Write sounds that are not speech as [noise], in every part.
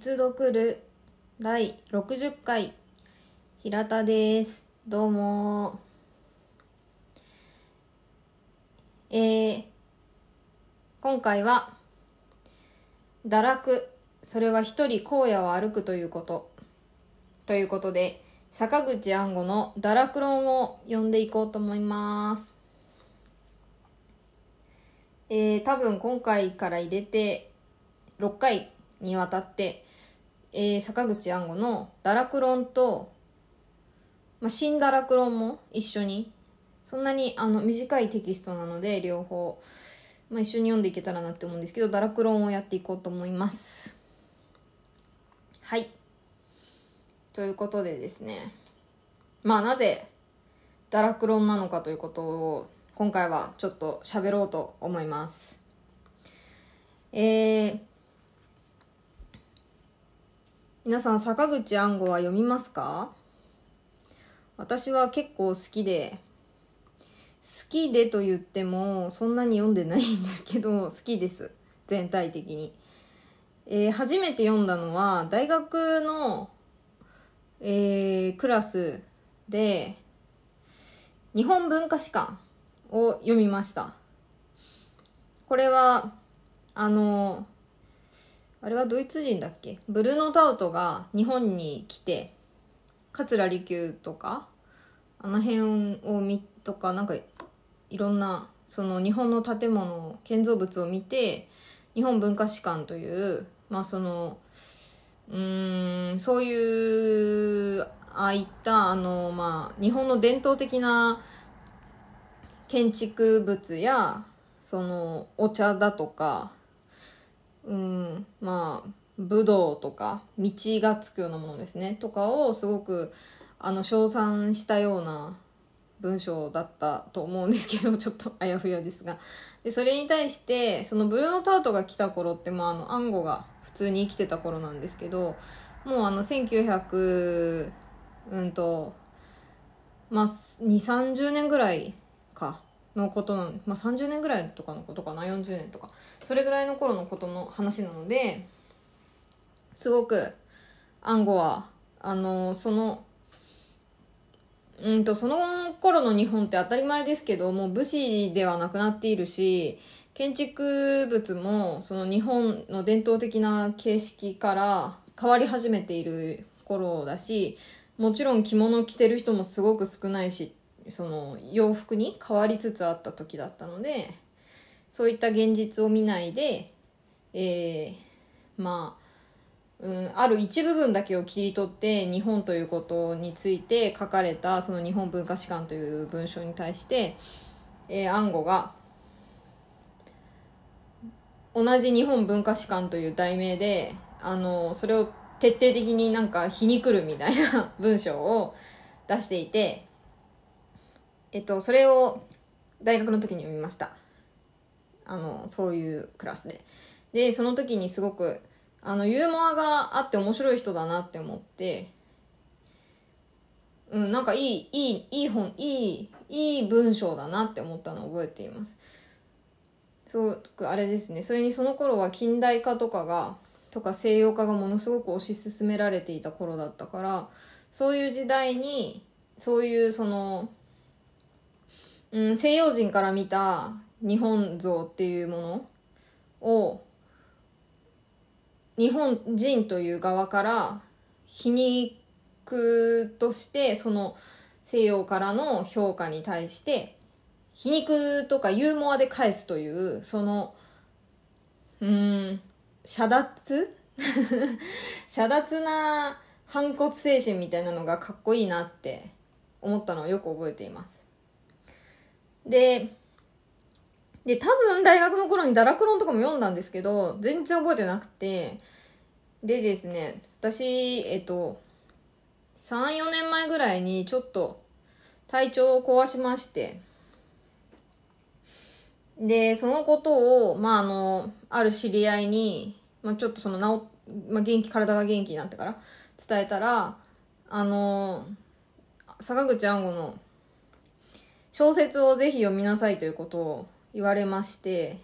実読る第60回。平田です。どうも。えー、今回は堕落。それは一人荒野を歩くということ。ということで坂口安吾の堕落論を読んでいこうと思います。えー、多分今回から入れて6回にわたって、えー、坂口安吾の「堕落論」と「まあ、新堕落論」も一緒にそんなにあの短いテキストなので両方、まあ、一緒に読んでいけたらなって思うんですけど堕落論をやっていこうと思います。はい。ということでですね。まあなぜ堕落論なのかということを今回はちょっと喋ろうと思います。えー、皆さん坂口安吾は読みますか？私は結構好きで好きでと言ってもそんなに読んでないんですけど好きです。全体的に、えー、初めて読んだのは大学の、えー、クラスで日本文化史館を読みました。これはあのあれはドイツ人だっけ？ブルーノ・タウトが日本に来て桂離宮とかあの辺を見とかなんかいろんなその日本の建物建造物を見て日本文化史館というまあそのうんそういうああいったあのまあ日本の伝統的な建築物やそのお茶だとかうん。まあ武道とか道がつくようなものですねとかをすごくあの称賛したような文章だったと思うんですけどちょっとあやふやですがでそれに対してそのブルーノ・タウトが来た頃って、まあ、あの暗号が普通に生きてた頃なんですけどもうあの1900うんとまあ2 3 0年ぐらいかのことな、まあ、30年ぐらいとかのことかな40年とか。それぐらいの頃のことの話なのですごく暗号はあのそのうんとその頃の日本って当たり前ですけどもう武士ではなくなっているし建築物もその日本の伝統的な形式から変わり始めている頃だしもちろん着物着てる人もすごく少ないしその洋服に変わりつつあった時だったのでそういった現実を見ないで、えー、まあうん、ある一部分だけを切り取って日本ということについて書かれたその日本文化史観という文章に対して、えー、暗号が同じ日本文化史観という題名であのそれを徹底的になんか皮肉るみたいな文章を出していてえっと、それを大学の時に読みました。あの、そういうクラスで。で、その時にすごく、あの、ユーモアがあって面白い人だなって思って、うん、なんかいい、いい、いい本、いい、いい文章だなって思ったのを覚えています。そう、あれですね。それにその頃は近代化とかが、とか西洋化がものすごく推し進められていた頃だったから、そういう時代に、そういうその、うん、西洋人から見た日本像っていうものを日本人という側から皮肉としてその西洋からの評価に対して皮肉とかユーモアで返すというそのうん遮奪 [laughs] 遮奪な反骨精神みたいなのがかっこいいなって思ったのをよく覚えています。で、で、多分大学の頃に堕落論とかも読んだんですけど、全然覚えてなくて、でですね、私、えっと、3、4年前ぐらいにちょっと体調を壊しまして、で、そのことを、まあ、あの、ある知り合いに、まあ、ちょっとその、治、まあ、元気、体が元気になってから伝えたら、あの、坂口安吾の小説をぜひ読みなさいということを言われまして、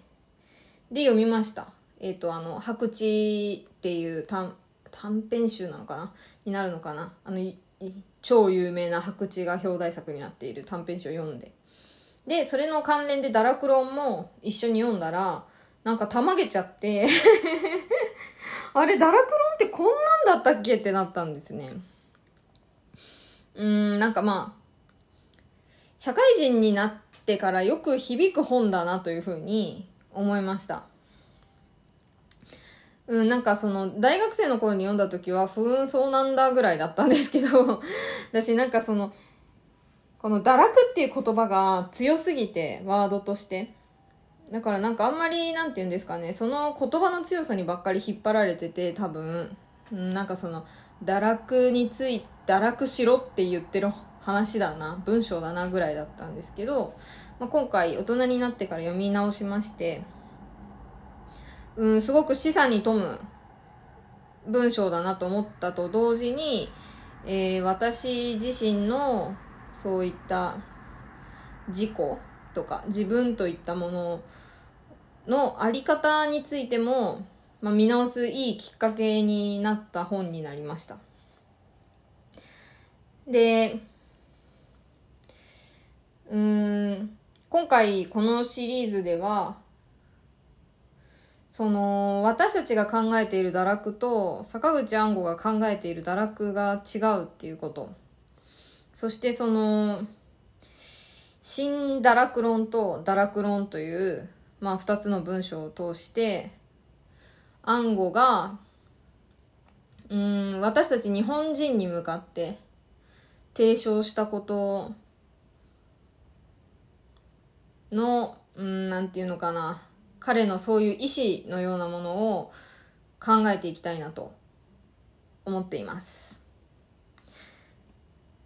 で、読みました。えっ、ー、と、あの、白地っていう短短編集なのかな？になるのかな？あの超有名な白痴が表題作になっている短編集を読んで。でそれの関連で「ダラクロン」も一緒に読んだらなんかたまげちゃって [laughs] あれダラクロンってこんなんだったっけ？ってなったんですね。うんなんかまあ社会人になってからよく響く本だなというふうに思いましたうん、なんかその、大学生の頃に読んだ時は、不運そうなんだぐらいだったんですけど、[laughs] 私なんかその、この堕落っていう言葉が強すぎて、ワードとして。だからなんかあんまり、なんて言うんですかね、その言葉の強さにばっかり引っ張られてて、多分、うん、なんかその、堕落について、堕落しろって言ってる話だな、文章だなぐらいだったんですけど、まあ、今回大人になってから読み直しまして、うん、すごく示唆に富む文章だなと思ったと同時に、えー、私自身のそういった自己とか自分といったもののあり方についても、まあ、見直すいいきっかけになった本になりました。で、うん、今回このシリーズでは、その、私たちが考えている堕落と、坂口安吾が考えている堕落が違うっていうこと。そしてその、新堕落論と堕落論という、まあ二つの文章を通して、安吾が、うん、私たち日本人に向かって提唱したことの、うん、なんていうのかな。彼のそういう意志のようなものを考えていきたいなと思っています。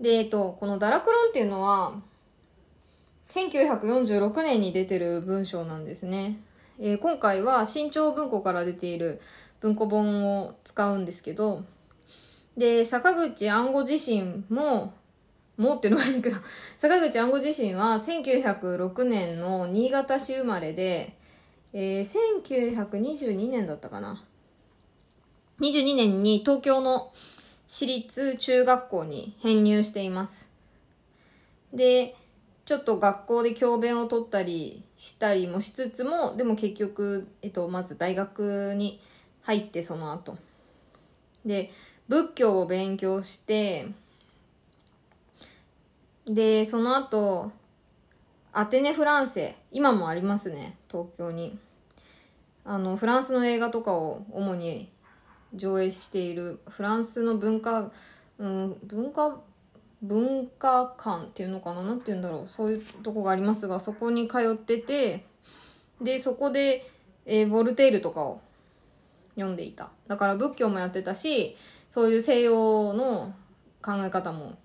で、えっと、この堕落論っていうのは、1946年に出てる文章なんですね。えー、今回は新潮文庫から出ている文庫本を使うんですけど、で、坂口安吾自身も、もうっていうのがいいけど、[laughs] 坂口安吾自身は1906年の新潟市生まれで、えー、1922年だったかな。22年に東京の私立中学校に編入しています。で、ちょっと学校で教鞭を取ったりしたりもしつつも、でも結局、えっと、まず大学に入ってその後。で、仏教を勉強して、で、その後、アテネ・フランセ今もありますね東京に。あのフランスの映画とかを主に上映しているフランスの文化、うん、文化文化館っていうのかな何て言うんだろうそういうとこがありますがそこに通っててでそこで、えー、ボルテールとかを読んでいた。だから仏教もやってたしそういう西洋の考え方も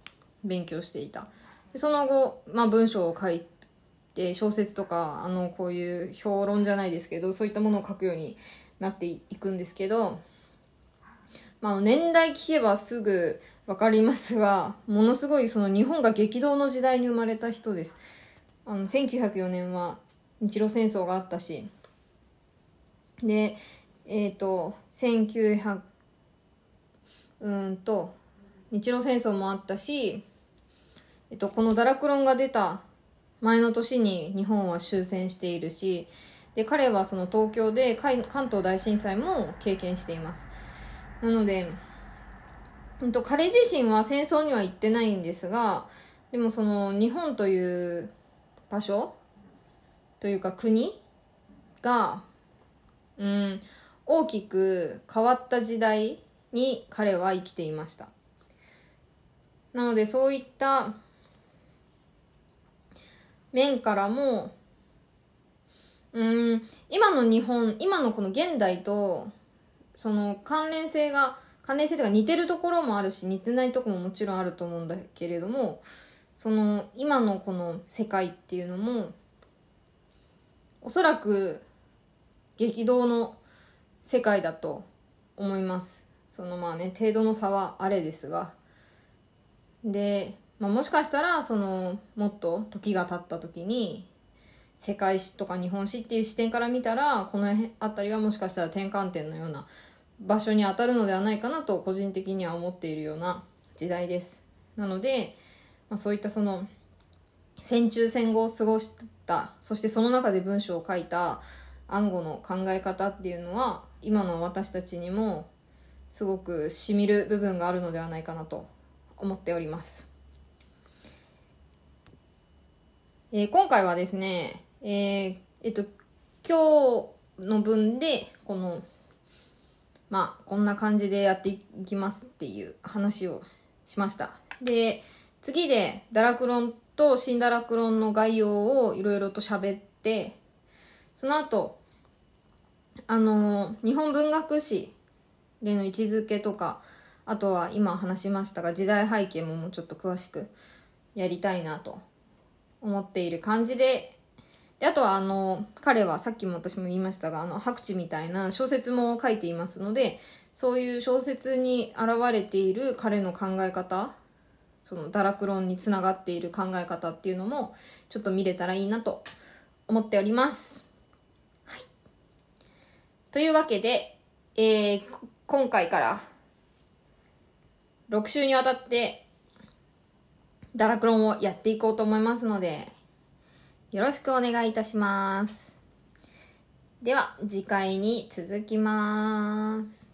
勉強していた。でその後、まあ、文章を書いで小説とかあのこういう評論じゃないですけどそういったものを書くようになっていくんですけど、まあ、年代聞けばすぐ分かりますがものすごいその日本が激動の時代に生まれた人です。あの1904年は日露戦争があったし。でえっ、ー、と1900うんと日露戦争もあったし、えっと、この「ダラクロン」が出た前の年に日本は終戦しているしで彼はその東京で関東大震災も経験しています。なので、うん、と彼自身は戦争には行ってないんですがでもその日本という場所というか国が、うん、大きく変わった時代に彼は生きていました。なのでそういった面からもうん今の日本今のこの現代とその関連性が関連性とか似てるところもあるし似てないとこももちろんあると思うんだけれどもその今のこの世界っていうのもおそらく激動の世界だと思います。そのまあね程度の差はあれですが。でまあ、もしかしたらそのもっと時が経った時に世界史とか日本史っていう視点から見たらこの辺りはもしかしたら転換点のような場所に当たるのではないかなと個人的には思っているような時代です。なので、まあ、そういったその戦中戦後を過ごしたそしてその中で文章を書いた暗号の考え方っていうのは今の私たちにもすごくしみる部分があるのではないかなと思っております、えー、今回はですねえー、えっと今日の分でこのまあこんな感じでやっていきますっていう話をしました。で次でダラクロンとシンダラクロンの概要をいろいろと喋ってその後あの日本文学史での位置づけとかあとは今話しましたが時代背景ももうちょっと詳しくやりたいなと思っている感じでであとはあの彼はさっきも私も言いましたがあの白地みたいな小説も書いていますのでそういう小説に現れている彼の考え方その堕落論につながっている考え方っていうのもちょっと見れたらいいなと思っております。はい。というわけで、えー、今回から6週にわたってダラクロンをやっていこうと思いますので、よろしくお願いいたします。では、次回に続きます。